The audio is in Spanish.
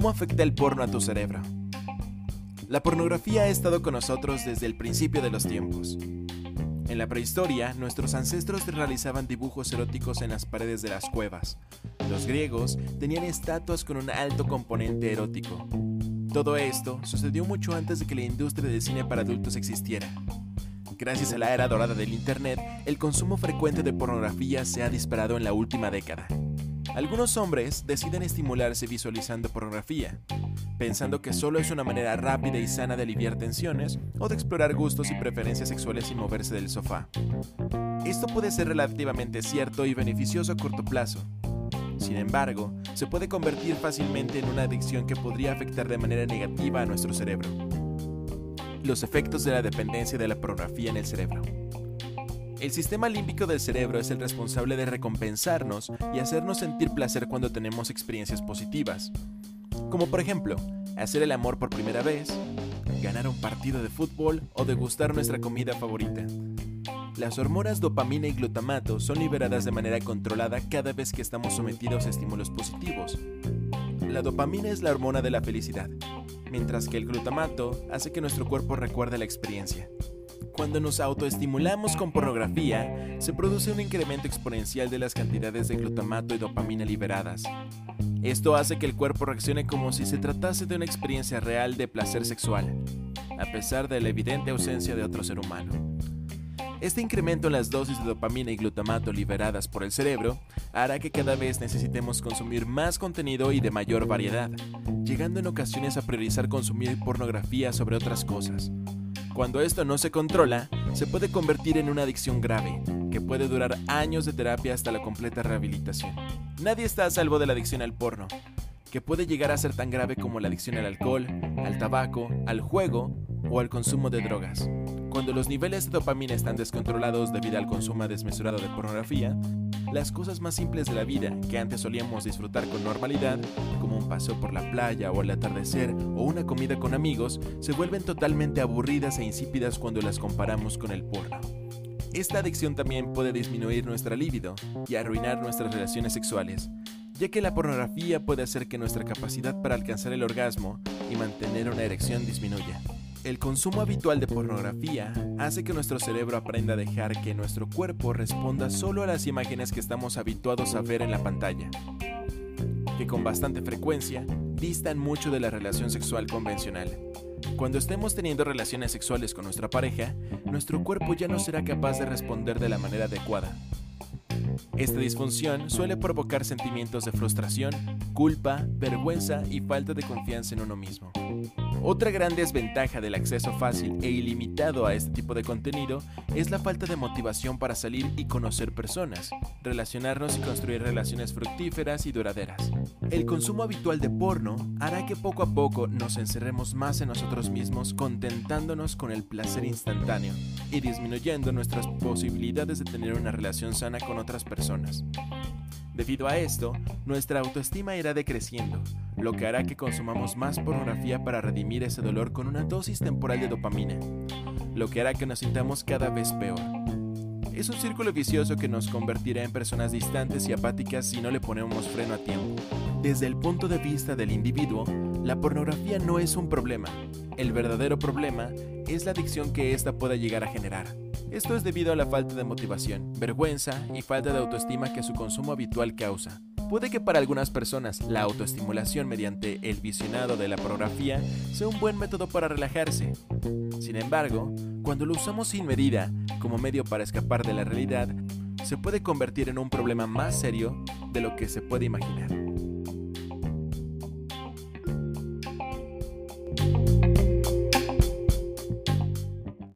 ¿Cómo afecta el porno a tu cerebro? La pornografía ha estado con nosotros desde el principio de los tiempos. En la prehistoria, nuestros ancestros realizaban dibujos eróticos en las paredes de las cuevas. Los griegos tenían estatuas con un alto componente erótico. Todo esto sucedió mucho antes de que la industria del cine para adultos existiera. Gracias a la era dorada del Internet, el consumo frecuente de pornografía se ha disparado en la última década. Algunos hombres deciden estimularse visualizando pornografía, pensando que solo es una manera rápida y sana de aliviar tensiones o de explorar gustos y preferencias sexuales sin moverse del sofá. Esto puede ser relativamente cierto y beneficioso a corto plazo. Sin embargo, se puede convertir fácilmente en una adicción que podría afectar de manera negativa a nuestro cerebro. Los efectos de la dependencia de la pornografía en el cerebro. El sistema límbico del cerebro es el responsable de recompensarnos y hacernos sentir placer cuando tenemos experiencias positivas, como por ejemplo, hacer el amor por primera vez, ganar un partido de fútbol o degustar nuestra comida favorita. Las hormonas dopamina y glutamato son liberadas de manera controlada cada vez que estamos sometidos a estímulos positivos. La dopamina es la hormona de la felicidad, mientras que el glutamato hace que nuestro cuerpo recuerde la experiencia. Cuando nos autoestimulamos con pornografía, se produce un incremento exponencial de las cantidades de glutamato y dopamina liberadas. Esto hace que el cuerpo reaccione como si se tratase de una experiencia real de placer sexual, a pesar de la evidente ausencia de otro ser humano. Este incremento en las dosis de dopamina y glutamato liberadas por el cerebro hará que cada vez necesitemos consumir más contenido y de mayor variedad, llegando en ocasiones a priorizar consumir pornografía sobre otras cosas. Cuando esto no se controla, se puede convertir en una adicción grave, que puede durar años de terapia hasta la completa rehabilitación. Nadie está a salvo de la adicción al porno, que puede llegar a ser tan grave como la adicción al alcohol, al tabaco, al juego o al consumo de drogas. Cuando los niveles de dopamina están descontrolados debido al consumo desmesurado de pornografía, las cosas más simples de la vida que antes solíamos disfrutar con normalidad, como un paseo por la playa o el atardecer o una comida con amigos, se vuelven totalmente aburridas e insípidas cuando las comparamos con el porno. Esta adicción también puede disminuir nuestra libido y arruinar nuestras relaciones sexuales, ya que la pornografía puede hacer que nuestra capacidad para alcanzar el orgasmo y mantener una erección disminuya. El consumo habitual de pornografía hace que nuestro cerebro aprenda a dejar que nuestro cuerpo responda solo a las imágenes que estamos habituados a ver en la pantalla, que con bastante frecuencia distan mucho de la relación sexual convencional. Cuando estemos teniendo relaciones sexuales con nuestra pareja, nuestro cuerpo ya no será capaz de responder de la manera adecuada. Esta disfunción suele provocar sentimientos de frustración, culpa, vergüenza y falta de confianza en uno mismo. Otra gran desventaja del acceso fácil e ilimitado a este tipo de contenido es la falta de motivación para salir y conocer personas, relacionarnos y construir relaciones fructíferas y duraderas. El consumo habitual de porno hará que poco a poco nos encerremos más en nosotros mismos contentándonos con el placer instantáneo y disminuyendo nuestras posibilidades de tener una relación sana con otras personas. Debido a esto, nuestra autoestima irá decreciendo, lo que hará que consumamos más pornografía para redimir ese dolor con una dosis temporal de dopamina, lo que hará que nos sintamos cada vez peor. Es un círculo vicioso que nos convertirá en personas distantes y apáticas si no le ponemos freno a tiempo. Desde el punto de vista del individuo, la pornografía no es un problema. El verdadero problema es la adicción que ésta pueda llegar a generar. Esto es debido a la falta de motivación, vergüenza y falta de autoestima que su consumo habitual causa. Puede que para algunas personas la autoestimulación mediante el visionado de la pornografía sea un buen método para relajarse. Sin embargo, cuando lo usamos sin medida como medio para escapar de la realidad, se puede convertir en un problema más serio de lo que se puede imaginar.